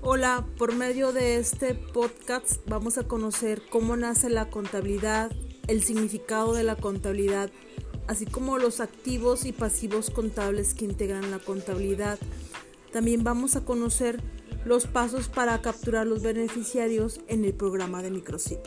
Hola, por medio de este podcast vamos a conocer cómo nace la contabilidad, el significado de la contabilidad, así como los activos y pasivos contables que integran la contabilidad. También vamos a conocer los pasos para capturar los beneficiarios en el programa de Microsip.